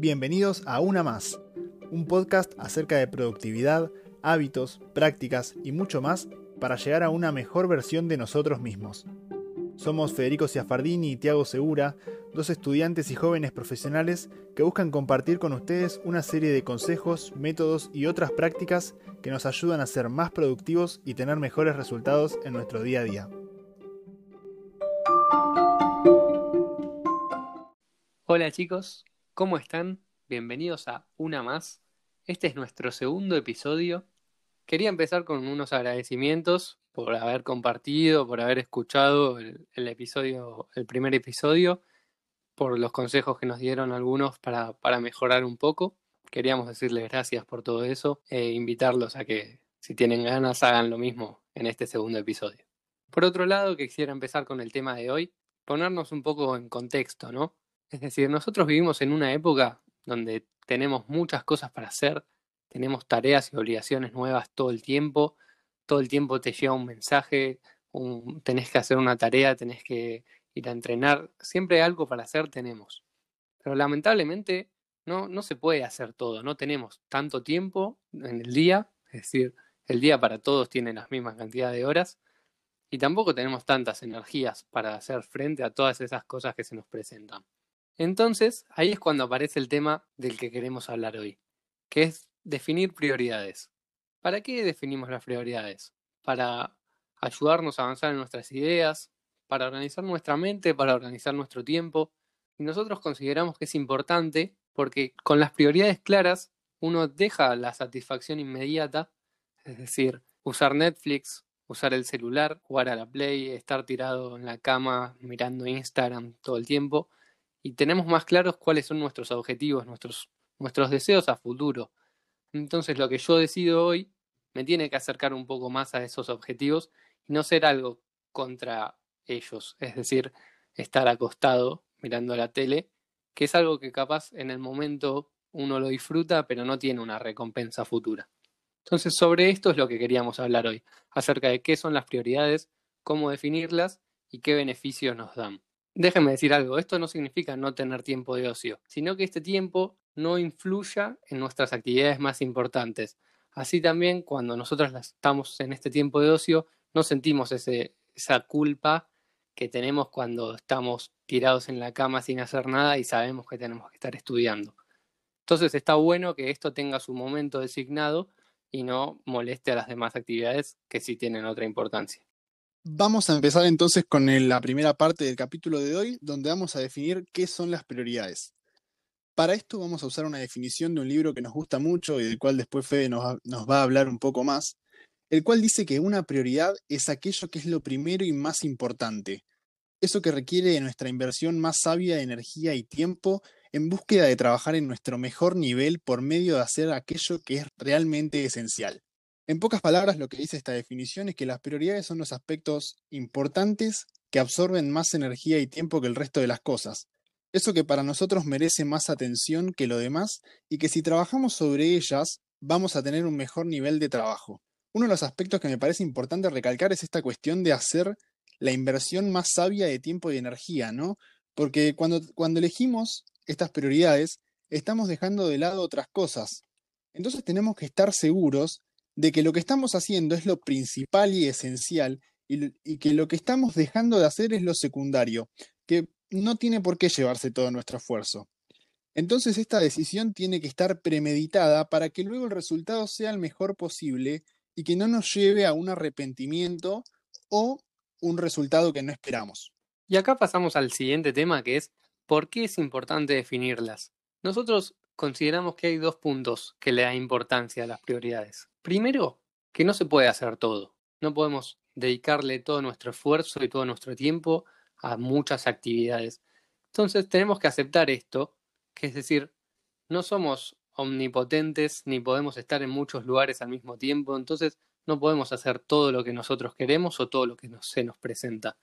Bienvenidos a Una Más, un podcast acerca de productividad, hábitos, prácticas y mucho más para llegar a una mejor versión de nosotros mismos. Somos Federico Ciafardini y Tiago Segura, dos estudiantes y jóvenes profesionales que buscan compartir con ustedes una serie de consejos, métodos y otras prácticas que nos ayudan a ser más productivos y tener mejores resultados en nuestro día a día. Hola chicos, ¿cómo están? Bienvenidos a Una Más. Este es nuestro segundo episodio. Quería empezar con unos agradecimientos por haber compartido, por haber escuchado el, episodio, el primer episodio, por los consejos que nos dieron algunos para, para mejorar un poco. Queríamos decirles gracias por todo eso e invitarlos a que, si tienen ganas, hagan lo mismo en este segundo episodio. Por otro lado, quisiera empezar con el tema de hoy, ponernos un poco en contexto, ¿no? Es decir, nosotros vivimos en una época donde tenemos muchas cosas para hacer, tenemos tareas y obligaciones nuevas todo el tiempo, todo el tiempo te llega un mensaje, tenés que hacer una tarea, tenés que ir a entrenar, siempre algo para hacer tenemos. Pero lamentablemente no, no se puede hacer todo, no tenemos tanto tiempo en el día, es decir, el día para todos tiene las mismas cantidad de horas y tampoco tenemos tantas energías para hacer frente a todas esas cosas que se nos presentan. Entonces, ahí es cuando aparece el tema del que queremos hablar hoy, que es definir prioridades. ¿Para qué definimos las prioridades? Para ayudarnos a avanzar en nuestras ideas, para organizar nuestra mente, para organizar nuestro tiempo. Y nosotros consideramos que es importante porque con las prioridades claras uno deja la satisfacción inmediata, es decir, usar Netflix, usar el celular, jugar a la Play, estar tirado en la cama mirando Instagram todo el tiempo y tenemos más claros cuáles son nuestros objetivos, nuestros, nuestros deseos a futuro. Entonces lo que yo decido hoy me tiene que acercar un poco más a esos objetivos y no ser algo contra ellos, es decir, estar acostado mirando la tele, que es algo que capaz en el momento uno lo disfruta, pero no tiene una recompensa futura. Entonces, sobre esto es lo que queríamos hablar hoy, acerca de qué son las prioridades, cómo definirlas y qué beneficios nos dan. Déjenme decir algo, esto no significa no tener tiempo de ocio, sino que este tiempo no influya en nuestras actividades más importantes. Así también, cuando nosotros estamos en este tiempo de ocio, no sentimos ese, esa culpa que tenemos cuando estamos tirados en la cama sin hacer nada y sabemos que tenemos que estar estudiando. Entonces está bueno que esto tenga su momento designado y no moleste a las demás actividades que sí tienen otra importancia. Vamos a empezar entonces con la primera parte del capítulo de hoy, donde vamos a definir qué son las prioridades. Para esto vamos a usar una definición de un libro que nos gusta mucho y del cual después Fede nos, va a hablar un poco más, el cual dice que una prioridad es aquello que es lo primero y más importante, eso que requiere de nuestra inversión más sabia de energía y tiempo en búsqueda de trabajar en nuestro mejor nivel por medio de hacer aquello que es realmente esencial. En pocas palabras, lo que dice esta definición es que las prioridades son los aspectos importantes que absorben más energía y tiempo que el resto de las cosas. Eso que para nosotros merece más atención que lo demás y que si trabajamos sobre ellas vamos a tener un mejor nivel de trabajo. Uno de los aspectos que me parece importante recalcar es esta cuestión de hacer la inversión más sabia de tiempo y energía, ¿no? Porque cuando, cuando elegimos estas prioridades, estamos dejando de lado otras cosas. Entonces tenemos que estar seguros de que lo que estamos haciendo es lo principal y esencial y, que lo que estamos dejando de hacer es lo secundario, que no tiene por qué llevarse todo nuestro esfuerzo. Entonces esta decisión tiene que estar premeditada para que luego el resultado sea el mejor posible y que no nos lleve a un arrepentimiento o un resultado que no esperamos. Y acá pasamos al siguiente tema que es ¿por qué es importante definirlas? Nosotros consideramos que hay dos puntos que le da importancia a las prioridades. Primero, que no se puede hacer todo. No podemos dedicarle todo nuestro esfuerzo y todo nuestro tiempo a muchas actividades. Entonces tenemos que aceptar esto, que es decir, no somos omnipotentes ni podemos estar en muchos lugares al mismo tiempo, entonces no podemos hacer todo lo que nosotros queremos o todo lo que se nos presenta.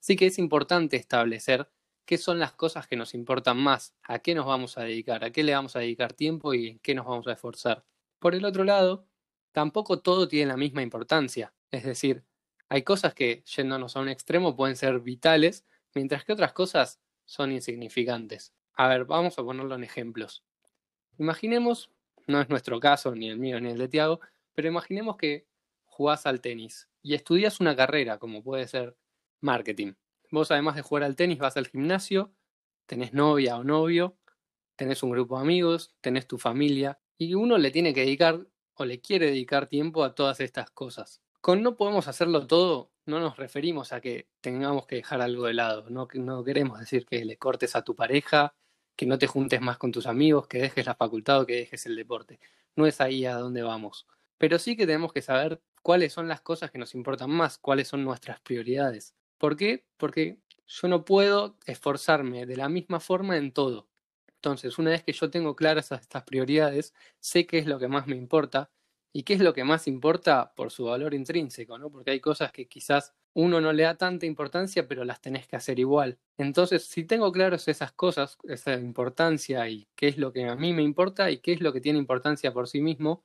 Así que es importante establecer qué son las cosas que nos importan más, a qué nos vamos a dedicar, a qué le vamos a dedicar tiempo y en qué nos vamos a esforzar. Por el otro lado, tampoco todo tiene la misma importancia. Es decir, hay cosas que, yéndonos a un extremo, pueden ser vitales, mientras que otras cosas son insignificantes. A ver, vamos a ponerlo en ejemplos. Imaginemos, no es nuestro caso, ni el mío ni el de Tiago, pero imaginemos que jugás al tenis y estudias una carrera, como puede ser marketing. Vos además de jugar al tenis vas al gimnasio, tenés novia o novio, tenés un grupo de amigos, tenés tu familia, y uno le tiene que dedicar o le quiere dedicar tiempo a todas estas cosas. Con no podemos hacerlo todo, no nos referimos a que tengamos que dejar algo de lado, no, no queremos decir que le cortes a tu pareja, que no te juntes más con tus amigos, que dejes la facultad o que dejes el deporte. No es ahí a donde vamos. Pero sí que tenemos que saber cuáles son las cosas que nos importan más, cuáles son nuestras prioridades. ¿Por qué? Porque yo no puedo esforzarme de la misma forma en todo. Entonces, una vez que yo tengo claras estas prioridades, sé qué es lo que más me importa y qué es lo que más importa por su valor intrínseco, ¿no? Porque hay cosas que quizás uno no le da tanta importancia, pero las tenés que hacer igual. Entonces, si tengo claras esas cosas, esa importancia y qué es lo que a mí me importa y qué es lo que tiene importancia por sí mismo,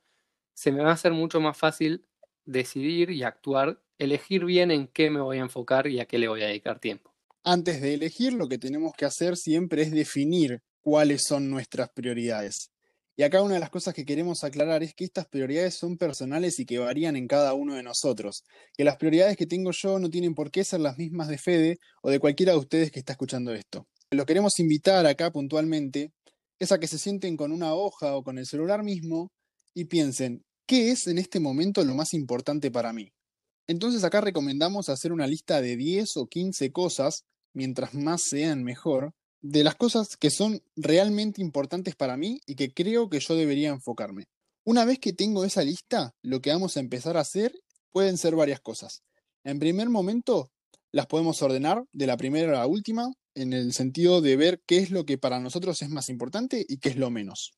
se me va a hacer mucho más fácil decidir y actuar, elegir bien en qué me voy a enfocar y a qué le voy a dedicar tiempo. Antes de elegir, lo que tenemos que hacer siempre es definir cuáles son nuestras prioridades. Y acá una de las cosas que queremos aclarar es que estas prioridades son personales y que varían en cada uno de nosotros. Que las prioridades que tengo yo no tienen por qué ser las mismas de Fede o de cualquiera de ustedes que está escuchando esto. Lo queremos invitar acá puntualmente es a que se sienten con una hoja o con el celular mismo y piensen, ¿qué es en este momento lo más importante para mí? Entonces acá recomendamos hacer una lista de 10 o 15 cosas, mientras más sean mejor, de las cosas que son realmente importantes para mí y que creo que yo debería enfocarme. Una vez que tengo esa lista, lo que vamos a empezar a hacer pueden ser varias cosas. En primer momento, las podemos ordenar de la primera a la última, en el sentido de ver qué es lo que para nosotros es más importante y qué es lo menos.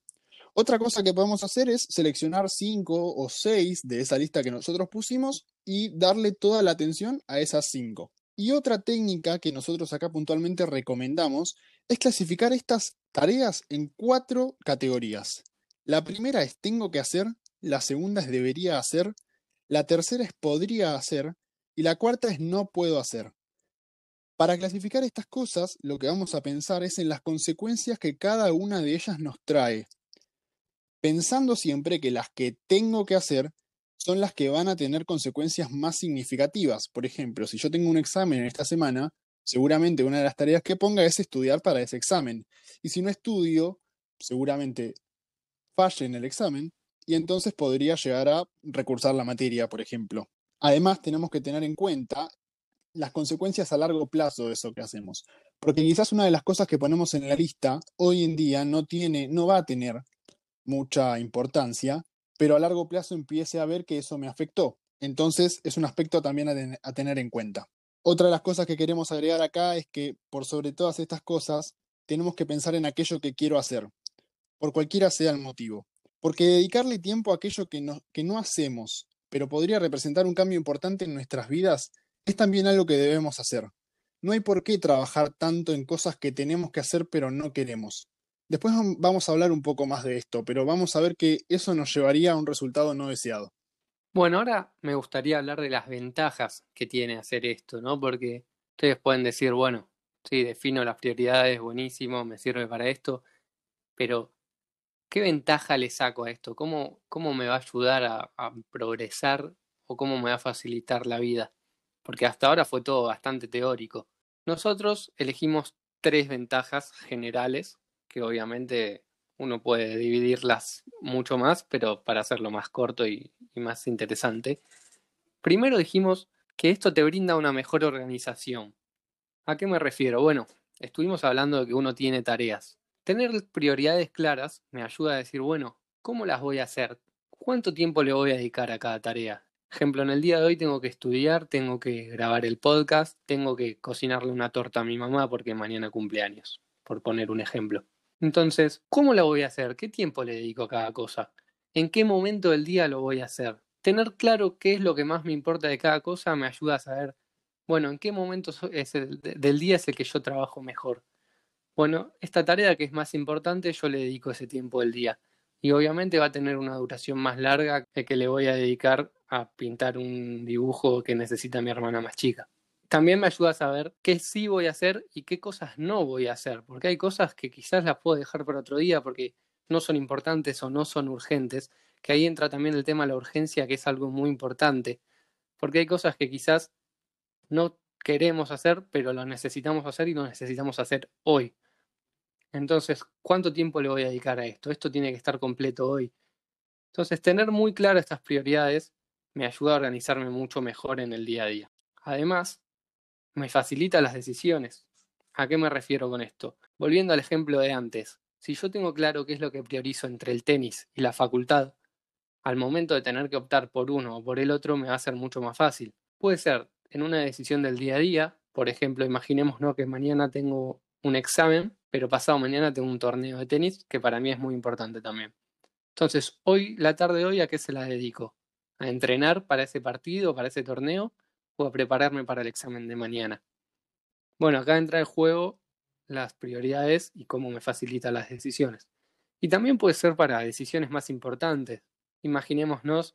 Otra cosa que podemos hacer es seleccionar cinco o seis de esa lista que nosotros pusimos y darle toda la atención a esas cinco. Y otra técnica que nosotros acá puntualmente recomendamos es clasificar estas tareas en cuatro categorías. La primera es tengo que hacer, la segunda es debería hacer, la tercera es podría hacer y la cuarta es no puedo hacer. Para clasificar estas cosas, lo que vamos a pensar es en las consecuencias que cada una de ellas nos trae, pensando siempre que las que tengo que hacer son las que van a tener consecuencias más significativas. Por ejemplo, si yo tengo un examen esta semana, seguramente una de las tareas que ponga es estudiar para ese examen. Y si no estudio, seguramente falle en el examen y entonces podría llegar a recursar la materia, por ejemplo. Además, tenemos que tener en cuenta las consecuencias a largo plazo de eso que hacemos. Porque quizás una de las cosas que ponemos en la lista hoy en día no tiene, no va a tener mucha importancia, pero a largo plazo empiece a ver que eso me afectó. Entonces es un aspecto también a, tener en cuenta. Otra de las cosas que queremos agregar acá es que por sobre todas estas cosas tenemos que pensar en aquello que quiero hacer, por cualquiera sea el motivo. Porque dedicarle tiempo a aquello que no, hacemos, pero podría representar un cambio importante en nuestras vidas, es también algo que debemos hacer. No hay por qué trabajar tanto en cosas que tenemos que hacer pero no queremos. Después vamos a hablar un poco más de esto, pero vamos a ver que eso nos llevaría a un resultado no deseado. Bueno, ahora me gustaría hablar de las ventajas que tiene hacer esto, ¿no? Porque ustedes pueden decir, bueno, sí, defino las prioridades, buenísimo, me sirve para esto, pero ¿qué ventaja le saco a esto? ¿Cómo, cómo me va a ayudar a, a progresar o cómo me va a facilitar la vida? Porque hasta ahora fue todo bastante teórico. Nosotros elegimos tres ventajas generales que obviamente uno puede dividirlas mucho más, pero para hacerlo más corto y, más interesante. Primero dijimos que esto te brinda una mejor organización. ¿A qué me refiero? Bueno, estuvimos hablando de que uno tiene tareas. Tener prioridades claras me ayuda a decir, bueno, ¿cómo las voy a hacer? ¿Cuánto tiempo le voy a dedicar a cada tarea? Ejemplo, en el día de hoy tengo que estudiar, tengo que grabar el podcast, tengo que cocinarle una torta a mi mamá porque mañana cumpleaños, por poner un ejemplo. Entonces, ¿cómo la voy a hacer? ¿Qué tiempo le dedico a cada cosa? ¿En qué momento del día lo voy a hacer? Tener claro qué es lo que más me importa de cada cosa me ayuda a saber, bueno, en qué momento del día es el que yo trabajo mejor. Bueno, esta tarea que es más importante yo le dedico ese tiempo del día. Y obviamente va a tener una duración más larga que le voy a dedicar a pintar un dibujo que necesita mi hermana más chica también me ayuda a saber qué sí voy a hacer y qué cosas no voy a hacer, porque hay cosas que quizás las puedo dejar para otro día porque no son importantes o no son urgentes, que ahí entra también el tema de la urgencia, que es algo muy importante, porque hay cosas que quizás no queremos hacer, pero lo necesitamos hacer y lo necesitamos hacer hoy. Entonces, ¿cuánto tiempo le voy a dedicar a esto? Esto tiene que estar completo hoy. Entonces, tener muy claras estas prioridades me ayuda a organizarme mucho mejor en el día a día. Además, me facilita las decisiones. ¿A qué me refiero con esto? Volviendo al ejemplo de antes, si yo tengo claro qué es lo que priorizo entre el tenis y la facultad, al momento de tener que optar por uno o por el otro me va a ser mucho más fácil. Puede ser en una decisión del día a día, por ejemplo, imaginemos ¿no? que mañana tengo un examen, pero pasado mañana tengo un torneo de tenis que para mí es muy importante también. Entonces, hoy, la tarde de hoy, ¿a qué se la dedico? ¿A entrenar para ese partido, para ese torneo o a prepararme para el examen de mañana? Bueno, acá entra en juego las prioridades y cómo me facilita las decisiones. Y también puede ser para decisiones más importantes. Imaginémonos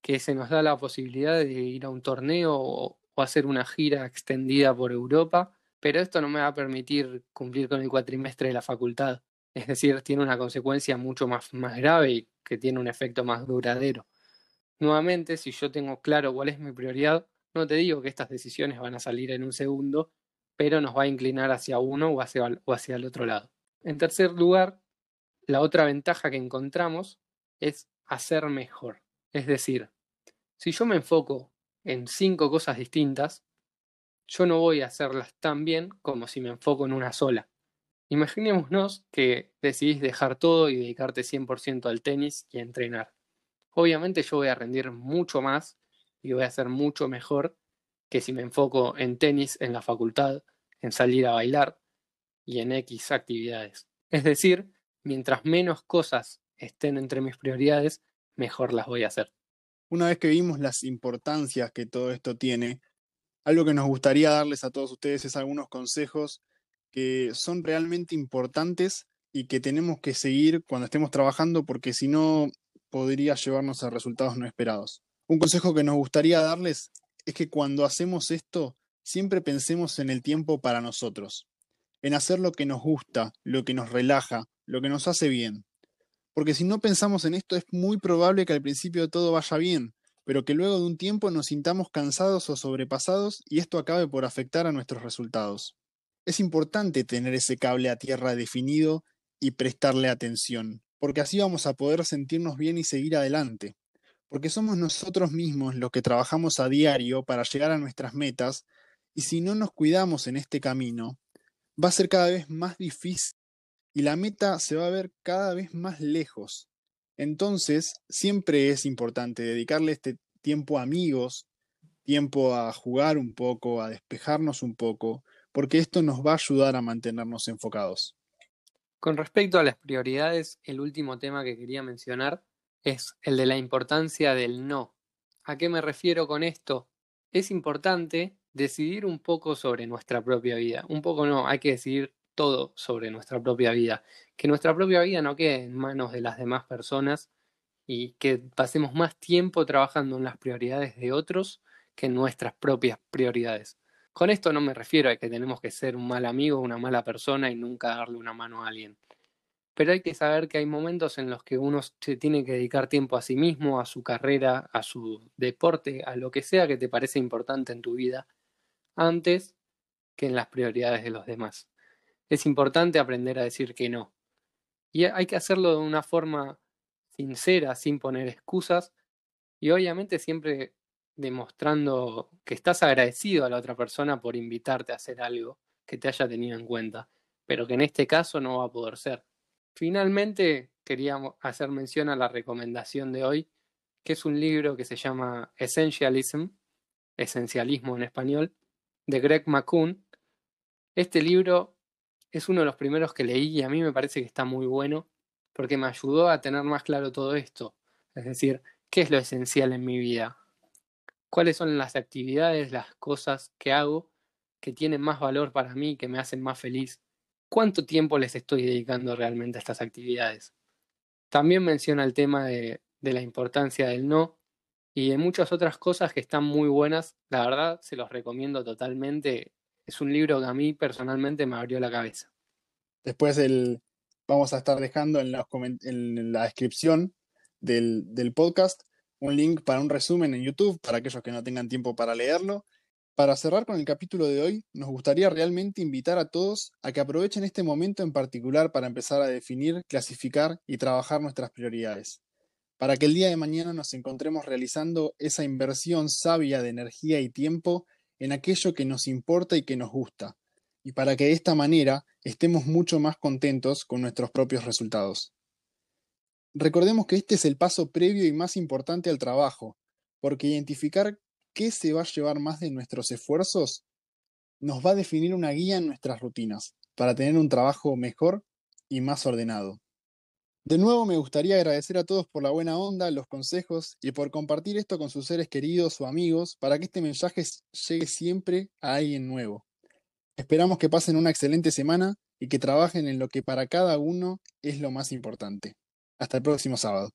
que se nos da la posibilidad de ir a un torneo o, hacer una gira extendida por Europa, pero esto no me va a permitir cumplir con el cuatrimestre de la facultad. Es decir, tiene una consecuencia mucho más, más grave y que tiene un efecto más duradero. Nuevamente, si yo tengo claro cuál es mi prioridad, no te digo que estas decisiones van a salir en un segundo, pero nos va a inclinar hacia uno o hacia, el otro lado. En tercer lugar, la otra ventaja que encontramos es hacer mejor. Es decir, si yo me enfoco en cinco cosas distintas, yo no voy a hacerlas tan bien como si me enfoco en una sola. Imaginémonos que decidís dejar todo y dedicarte 100% al tenis y a entrenar. Obviamente yo voy a rendir mucho más y voy a ser mucho mejor que si me enfoco en tenis en la facultad, en salir a bailar y en X actividades. Es decir, mientras menos cosas estén entre mis prioridades, mejor las voy a hacer. Una vez que vimos las importancias que todo esto tiene, algo que nos gustaría darles a todos ustedes es algunos consejos que son realmente importantes y que tenemos que seguir cuando estemos trabajando porque si no podría llevarnos a resultados no esperados. Un consejo que nos gustaría darles es que cuando hacemos esto, siempre pensemos en el tiempo para nosotros, en hacer lo que nos gusta, lo que nos relaja, lo que nos hace bien. Porque si no pensamos en esto es muy probable que al principio todo vaya bien, pero que luego de un tiempo nos sintamos cansados o sobrepasados y esto acabe por afectar a nuestros resultados. Es importante tener ese cable a tierra definido y prestarle atención, porque así vamos a poder sentirnos bien y seguir adelante, porque somos nosotros mismos los que trabajamos a diario para llegar a nuestras metas, y si no nos cuidamos en este camino, va a ser cada vez más difícil y la meta se va a ver cada vez más lejos. Entonces, siempre es importante dedicarle este tiempo a amigos, tiempo a jugar un poco, a despejarnos un poco, porque esto nos va a ayudar a mantenernos enfocados. Con respecto a las prioridades, el último tema que quería mencionar es el de la importancia del no. ¿A qué me refiero con esto? Es importante decidir un poco sobre nuestra propia vida. Un poco no, hay que decidir todo sobre nuestra propia vida. Que nuestra propia vida no quede en manos de las demás personas y que pasemos más tiempo trabajando en las prioridades de otros que en nuestras propias prioridades. Con esto no me refiero a que tenemos que ser un mal amigo, una mala persona y nunca darle una mano a alguien. Pero hay que saber que hay momentos en los que uno se tiene que dedicar tiempo a sí mismo, a su carrera, a su deporte, a lo que sea que te parece importante en tu vida, antes que en las prioridades de los demás es importante aprender a decir que no. Y hay que hacerlo de una forma sincera, sin poner excusas, y obviamente siempre demostrando que estás agradecido a la otra persona por invitarte a hacer algo que te haya tenido en cuenta, pero que en este caso no va a poder ser. Finalmente, queríamos hacer mención a la recomendación de hoy, que es un libro que se llama Essentialism, Esencialismo en español, de Greg McCoon. Este libro es uno de los primeros que leí y a mí me parece que está muy bueno porque me ayudó a tener más claro todo esto. Es decir, ¿qué es lo esencial en mi vida? ¿Cuáles son las actividades, las cosas que hago que tienen más valor para mí, que me hacen más feliz? ¿Cuánto tiempo les estoy dedicando realmente a estas actividades? También menciona el tema de, la importancia del no y de muchas otras cosas que están muy buenas. La verdad, se los recomiendo totalmente es un libro que a mí personalmente me abrió la cabeza. Después vamos a estar dejando en, la descripción del podcast un link para un resumen en YouTube para aquellos que no tengan tiempo para leerlo. Para cerrar con el capítulo de hoy, nos gustaría realmente invitar a todos a que aprovechen este momento en particular para empezar a definir, clasificar y trabajar nuestras prioridades, para que el día de mañana nos encontremos realizando esa inversión sabia de energía y tiempo en aquello que nos importa y que nos gusta, y para que de esta manera estemos mucho más contentos con nuestros propios resultados. Recordemos que este es el paso previo y más importante al trabajo, porque identificar qué se va a llevar más de nuestros esfuerzos nos va a definir una guía en nuestras rutinas para tener un trabajo mejor y más ordenado. De nuevo me gustaría agradecer a todos por la buena onda, los consejos y por compartir esto con sus seres queridos o amigos para que este mensaje llegue siempre a alguien nuevo. Esperamos que pasen una excelente semana y que trabajen en lo que para cada uno es lo más importante. Hasta el próximo sábado.